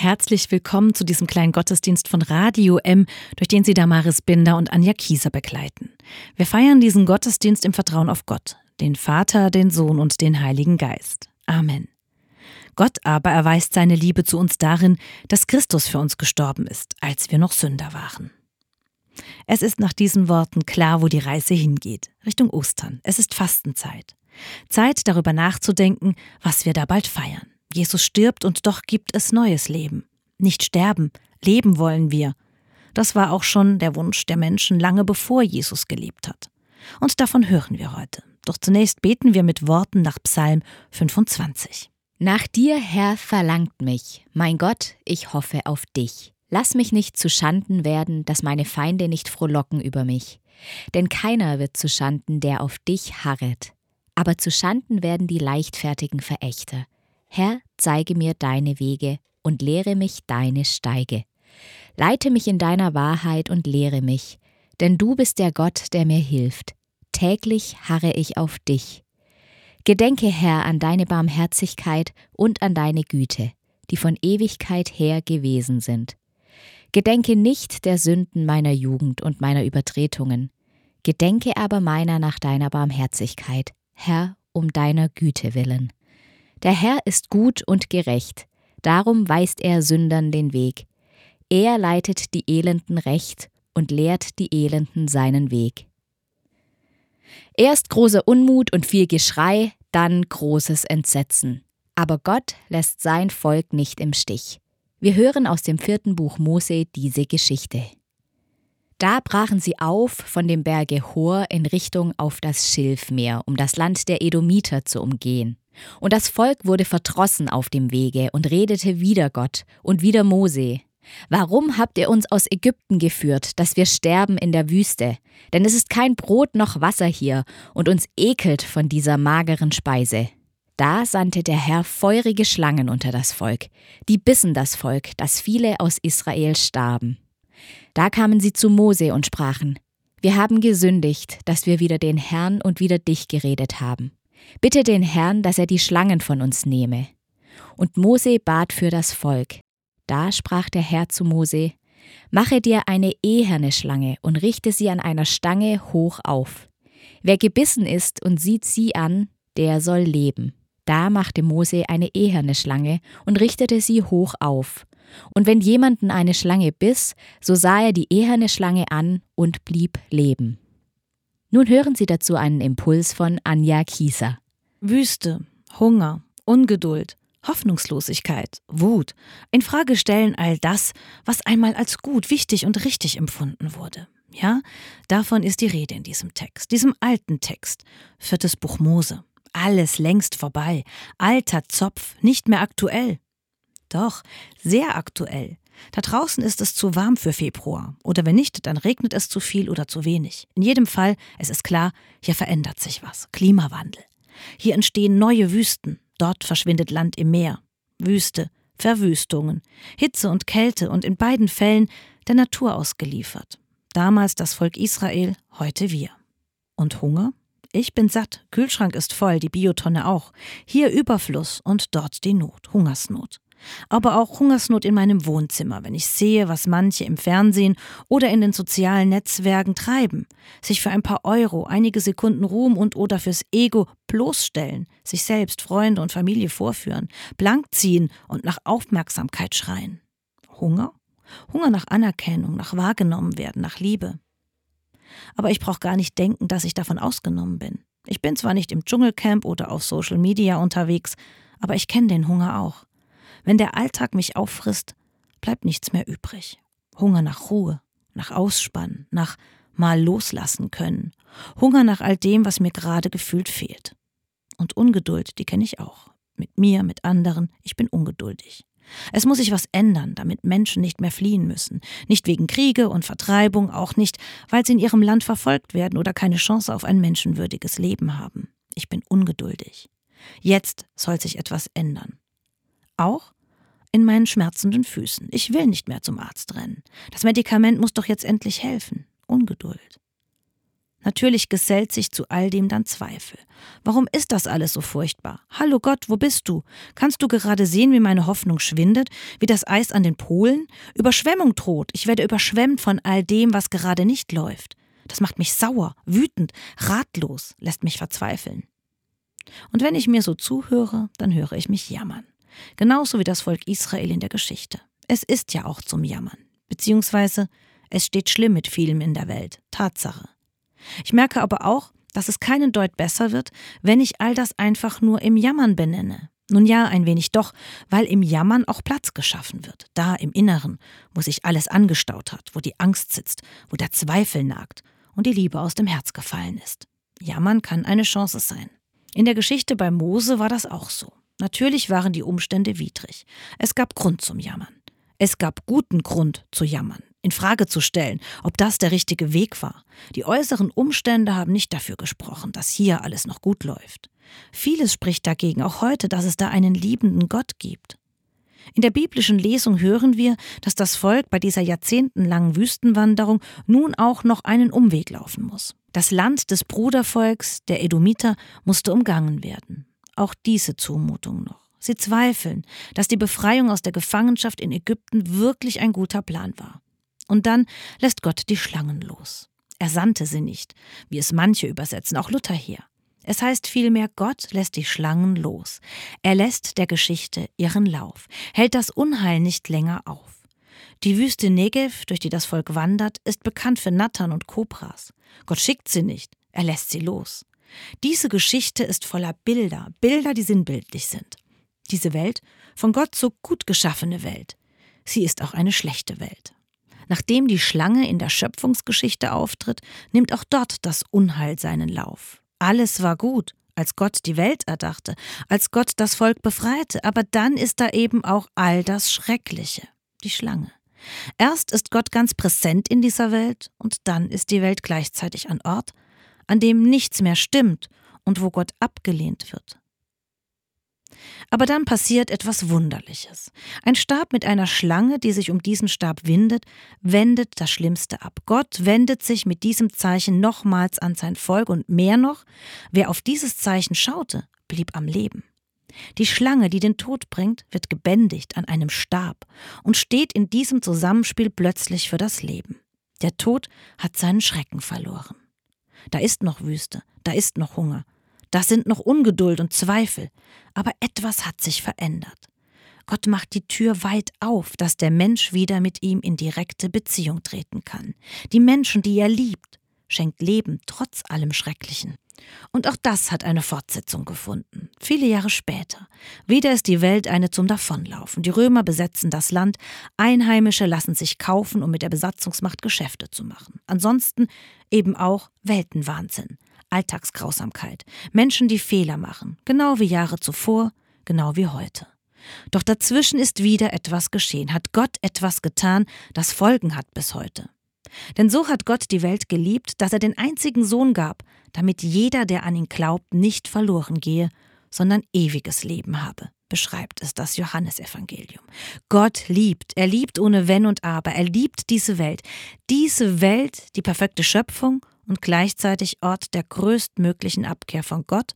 Herzlich willkommen zu diesem kleinen Gottesdienst von Radio M, durch den Sie Damaris Binder und Anja Kieser begleiten. Wir feiern diesen Gottesdienst im Vertrauen auf Gott, den Vater, den Sohn und den Heiligen Geist. Amen. Gott aber erweist seine Liebe zu uns darin, dass Christus für uns gestorben ist, als wir noch Sünder waren. Es ist nach diesen Worten klar, wo die Reise hingeht, Richtung Ostern. Es ist Fastenzeit. Zeit darüber nachzudenken, was wir da bald feiern. Jesus stirbt und doch gibt es neues Leben. Nicht sterben, leben wollen wir. Das war auch schon der Wunsch der Menschen lange bevor Jesus gelebt hat. Und davon hören wir heute. Doch zunächst beten wir mit Worten nach Psalm 25. Nach dir, Herr, verlangt mich, mein Gott, ich hoffe auf dich. Lass mich nicht zu Schanden werden, dass meine Feinde nicht frohlocken über mich. Denn keiner wird zu Schanden, der auf dich harret. Aber zu Schanden werden die leichtfertigen Verächter. Herr, zeige mir deine Wege und lehre mich deine Steige. Leite mich in deiner Wahrheit und lehre mich, denn du bist der Gott, der mir hilft. Täglich harre ich auf dich. Gedenke, Herr, an deine Barmherzigkeit und an deine Güte, die von Ewigkeit her gewesen sind. Gedenke nicht der Sünden meiner Jugend und meiner Übertretungen. Gedenke aber meiner nach deiner Barmherzigkeit, Herr, um deiner Güte willen. Der Herr ist gut und gerecht, darum weist er Sündern den Weg. Er leitet die Elenden recht und lehrt die Elenden seinen Weg. Erst großer Unmut und viel Geschrei, dann großes Entsetzen. Aber Gott lässt sein Volk nicht im Stich. Wir hören aus dem vierten Buch Mose diese Geschichte. Da brachen sie auf von dem Berge Hor in Richtung auf das Schilfmeer, um das Land der Edomiter zu umgehen. Und das Volk wurde verdrossen auf dem Wege und redete wider Gott und wider Mose. Warum habt ihr uns aus Ägypten geführt, dass wir sterben in der Wüste? Denn es ist kein Brot noch Wasser hier, und uns ekelt von dieser mageren Speise. Da sandte der Herr feurige Schlangen unter das Volk, die bissen das Volk, dass viele aus Israel starben. Da kamen sie zu Mose und sprachen, Wir haben gesündigt, dass wir wieder den Herrn und wieder dich geredet haben. Bitte den Herrn, dass er die Schlangen von uns nehme. Und Mose bat für das Volk. Da sprach der Herr zu Mose, Mache dir eine eherne Schlange und richte sie an einer Stange hoch auf. Wer gebissen ist und sieht sie an, der soll leben. Da machte Mose eine eherne Schlange und richtete sie hoch auf. Und wenn jemanden eine Schlange biss, so sah er die eherne Schlange an und blieb leben. Nun hören Sie dazu einen Impuls von Anja Kieser. Wüste, Hunger, Ungeduld, Hoffnungslosigkeit, Wut, in Frage stellen all das, was einmal als gut, wichtig und richtig empfunden wurde. Ja, davon ist die Rede in diesem Text, diesem alten Text, viertes Buch Mose. Alles längst vorbei, alter Zopf, nicht mehr aktuell. Doch, sehr aktuell, da draußen ist es zu warm für Februar. Oder wenn nicht, dann regnet es zu viel oder zu wenig. In jedem Fall, es ist klar, hier verändert sich was. Klimawandel. Hier entstehen neue Wüsten. Dort verschwindet Land im Meer. Wüste, Verwüstungen, Hitze und Kälte und in beiden Fällen der Natur ausgeliefert. Damals das Volk Israel, heute wir. Und Hunger? Ich bin satt, Kühlschrank ist voll, die Biotonne auch. Hier Überfluss und dort die Not, Hungersnot aber auch Hungersnot in meinem Wohnzimmer, wenn ich sehe, was manche im Fernsehen oder in den sozialen Netzwerken treiben, sich für ein paar Euro, einige Sekunden Ruhm und oder fürs Ego bloßstellen, sich selbst, Freunde und Familie vorführen, blank ziehen und nach Aufmerksamkeit schreien. Hunger? Hunger nach Anerkennung, nach wahrgenommen werden, nach Liebe. Aber ich brauche gar nicht denken, dass ich davon ausgenommen bin. Ich bin zwar nicht im Dschungelcamp oder auf Social Media unterwegs, aber ich kenne den Hunger auch. Wenn der Alltag mich auffrisst, bleibt nichts mehr übrig. Hunger nach Ruhe, nach Ausspannen, nach mal loslassen können. Hunger nach all dem, was mir gerade gefühlt fehlt. Und Ungeduld, die kenne ich auch. Mit mir, mit anderen, ich bin ungeduldig. Es muss sich was ändern, damit Menschen nicht mehr fliehen müssen. Nicht wegen Kriege und Vertreibung, auch nicht, weil sie in ihrem Land verfolgt werden oder keine Chance auf ein menschenwürdiges Leben haben. Ich bin ungeduldig. Jetzt soll sich etwas ändern. Auch in meinen schmerzenden Füßen. Ich will nicht mehr zum Arzt rennen. Das Medikament muss doch jetzt endlich helfen. Ungeduld. Natürlich gesellt sich zu all dem dann Zweifel. Warum ist das alles so furchtbar? Hallo Gott, wo bist du? Kannst du gerade sehen, wie meine Hoffnung schwindet, wie das Eis an den Polen? Überschwemmung droht, ich werde überschwemmt von all dem, was gerade nicht läuft. Das macht mich sauer, wütend, ratlos, lässt mich verzweifeln. Und wenn ich mir so zuhöre, dann höre ich mich jammern. Genauso wie das Volk Israel in der Geschichte. Es ist ja auch zum Jammern. Beziehungsweise es steht schlimm mit vielem in der Welt. Tatsache. Ich merke aber auch, dass es keinen Deut besser wird, wenn ich all das einfach nur im Jammern benenne. Nun ja, ein wenig doch, weil im Jammern auch Platz geschaffen wird. Da im Inneren, wo sich alles angestaut hat, wo die Angst sitzt, wo der Zweifel nagt und die Liebe aus dem Herz gefallen ist. Jammern kann eine Chance sein. In der Geschichte bei Mose war das auch so. Natürlich waren die Umstände widrig. Es gab Grund zum Jammern. Es gab guten Grund zu jammern in Frage zu stellen, ob das der richtige Weg war. Die äußeren Umstände haben nicht dafür gesprochen, dass hier alles noch gut läuft. Vieles spricht dagegen auch heute, dass es da einen liebenden Gott gibt. In der biblischen Lesung hören wir, dass das Volk bei dieser jahrzehntelangen Wüstenwanderung nun auch noch einen Umweg laufen muss. Das Land des Brudervolks, der Edomiter, musste umgangen werden. Auch diese Zumutung noch. Sie zweifeln, dass die Befreiung aus der Gefangenschaft in Ägypten wirklich ein guter Plan war. Und dann lässt Gott die Schlangen los. Er sandte sie nicht, wie es manche übersetzen, auch Luther hier. Es heißt vielmehr, Gott lässt die Schlangen los. Er lässt der Geschichte ihren Lauf, hält das Unheil nicht länger auf. Die Wüste Negev, durch die das Volk wandert, ist bekannt für Nattern und Kobras. Gott schickt sie nicht, er lässt sie los. Diese Geschichte ist voller Bilder, Bilder, die sinnbildlich sind. Diese Welt, von Gott so gut geschaffene Welt, sie ist auch eine schlechte Welt. Nachdem die Schlange in der Schöpfungsgeschichte auftritt, nimmt auch dort das Unheil seinen Lauf. Alles war gut, als Gott die Welt erdachte, als Gott das Volk befreite, aber dann ist da eben auch all das Schreckliche, die Schlange. Erst ist Gott ganz präsent in dieser Welt und dann ist die Welt gleichzeitig ein Ort, an dem nichts mehr stimmt und wo Gott abgelehnt wird. Aber dann passiert etwas Wunderliches. Ein Stab mit einer Schlange, die sich um diesen Stab windet, wendet das Schlimmste ab. Gott wendet sich mit diesem Zeichen nochmals an sein Volk und mehr noch, wer auf dieses Zeichen schaute, blieb am Leben. Die Schlange, die den Tod bringt, wird gebändigt an einem Stab und steht in diesem Zusammenspiel plötzlich für das Leben. Der Tod hat seinen Schrecken verloren. Da ist noch Wüste, da ist noch Hunger, das sind noch Ungeduld und Zweifel. Aber etwas hat sich verändert. Gott macht die Tür weit auf, dass der Mensch wieder mit ihm in direkte Beziehung treten kann. Die Menschen, die er liebt, schenkt Leben trotz allem Schrecklichen. Und auch das hat eine Fortsetzung gefunden. Viele Jahre später. Wieder ist die Welt eine zum Davonlaufen. Die Römer besetzen das Land, Einheimische lassen sich kaufen, um mit der Besatzungsmacht Geschäfte zu machen. Ansonsten eben auch Weltenwahnsinn. Alltagsgrausamkeit, Menschen, die Fehler machen, genau wie Jahre zuvor, genau wie heute. Doch dazwischen ist wieder etwas geschehen, hat Gott etwas getan, das Folgen hat bis heute. Denn so hat Gott die Welt geliebt, dass er den einzigen Sohn gab, damit jeder, der an ihn glaubt, nicht verloren gehe, sondern ewiges Leben habe, beschreibt es das Johannesevangelium. Gott liebt, er liebt ohne Wenn und Aber, er liebt diese Welt, diese Welt, die perfekte Schöpfung und gleichzeitig Ort der größtmöglichen Abkehr von Gott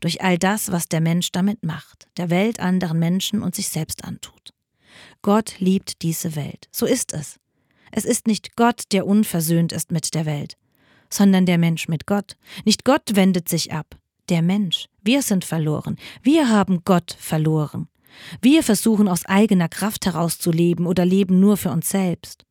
durch all das, was der Mensch damit macht, der Welt, anderen Menschen und sich selbst antut. Gott liebt diese Welt. So ist es. Es ist nicht Gott, der unversöhnt ist mit der Welt, sondern der Mensch mit Gott. Nicht Gott wendet sich ab, der Mensch. Wir sind verloren. Wir haben Gott verloren. Wir versuchen aus eigener Kraft herauszuleben oder leben nur für uns selbst.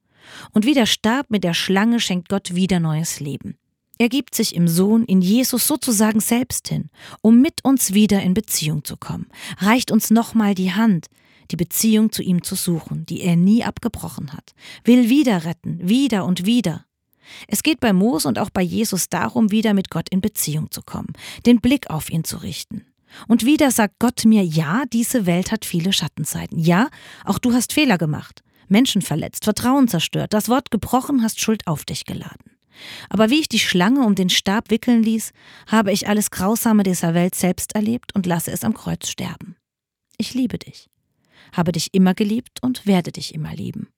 Und wie der Stab mit der Schlange schenkt Gott wieder neues Leben. Er gibt sich im Sohn, in Jesus sozusagen selbst hin, um mit uns wieder in Beziehung zu kommen, reicht uns nochmal die Hand, die Beziehung zu ihm zu suchen, die er nie abgebrochen hat, will wieder retten, wieder und wieder. Es geht bei Mose und auch bei Jesus darum, wieder mit Gott in Beziehung zu kommen, den Blick auf ihn zu richten. Und wieder sagt Gott mir, ja, diese Welt hat viele Schattenseiten. Ja, auch du hast Fehler gemacht, Menschen verletzt, Vertrauen zerstört, das Wort gebrochen, hast Schuld auf dich geladen. Aber wie ich die Schlange um den Stab wickeln ließ, habe ich alles Grausame dieser Welt selbst erlebt und lasse es am Kreuz sterben. Ich liebe dich, habe dich immer geliebt und werde dich immer lieben.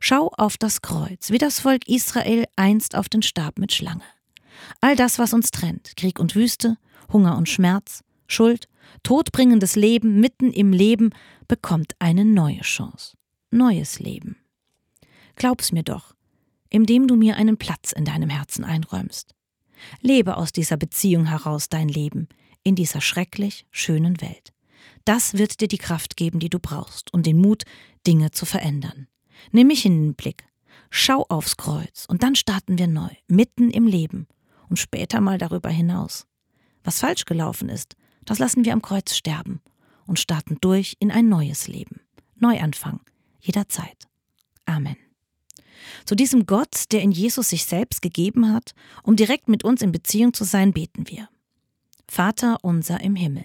Schau auf das Kreuz, wie das Volk Israel einst auf den Stab mit Schlange. All das, was uns trennt, Krieg und Wüste, Hunger und Schmerz, Schuld, todbringendes Leben mitten im Leben, bekommt eine neue Chance. Neues Leben. Glaub's mir doch, indem du mir einen Platz in deinem Herzen einräumst. Lebe aus dieser Beziehung heraus dein Leben in dieser schrecklich schönen Welt. Das wird dir die Kraft geben, die du brauchst und den Mut, Dinge zu verändern. Nimm mich in den Blick, schau aufs Kreuz und dann starten wir neu, mitten im Leben und später mal darüber hinaus. Was falsch gelaufen ist, das lassen wir am Kreuz sterben und starten durch in ein neues Leben. Neuanfang, jederzeit. Amen. Zu diesem Gott, der in Jesus sich selbst gegeben hat, um direkt mit uns in Beziehung zu sein, beten wir. Vater unser im Himmel,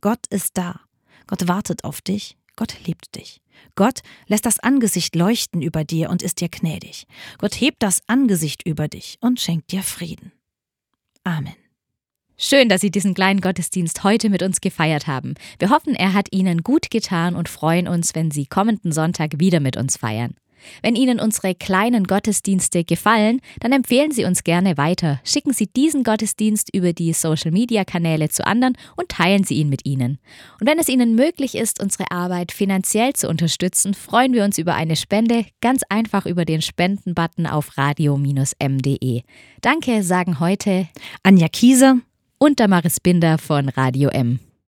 Gott ist da. Gott wartet auf dich. Gott liebt dich. Gott lässt das Angesicht leuchten über dir und ist dir gnädig. Gott hebt das Angesicht über dich und schenkt dir Frieden. Amen. Schön, dass Sie diesen kleinen Gottesdienst heute mit uns gefeiert haben. Wir hoffen, er hat Ihnen gut getan und freuen uns, wenn Sie kommenden Sonntag wieder mit uns feiern. Wenn Ihnen unsere kleinen Gottesdienste gefallen, dann empfehlen Sie uns gerne weiter. Schicken Sie diesen Gottesdienst über die Social-Media-Kanäle zu anderen und teilen Sie ihn mit ihnen. Und wenn es Ihnen möglich ist, unsere Arbeit finanziell zu unterstützen, freuen wir uns über eine Spende, ganz einfach über den Spenden-Button auf radio-m.de. Danke sagen heute Anja Kieser und Damaris Binder von Radio M.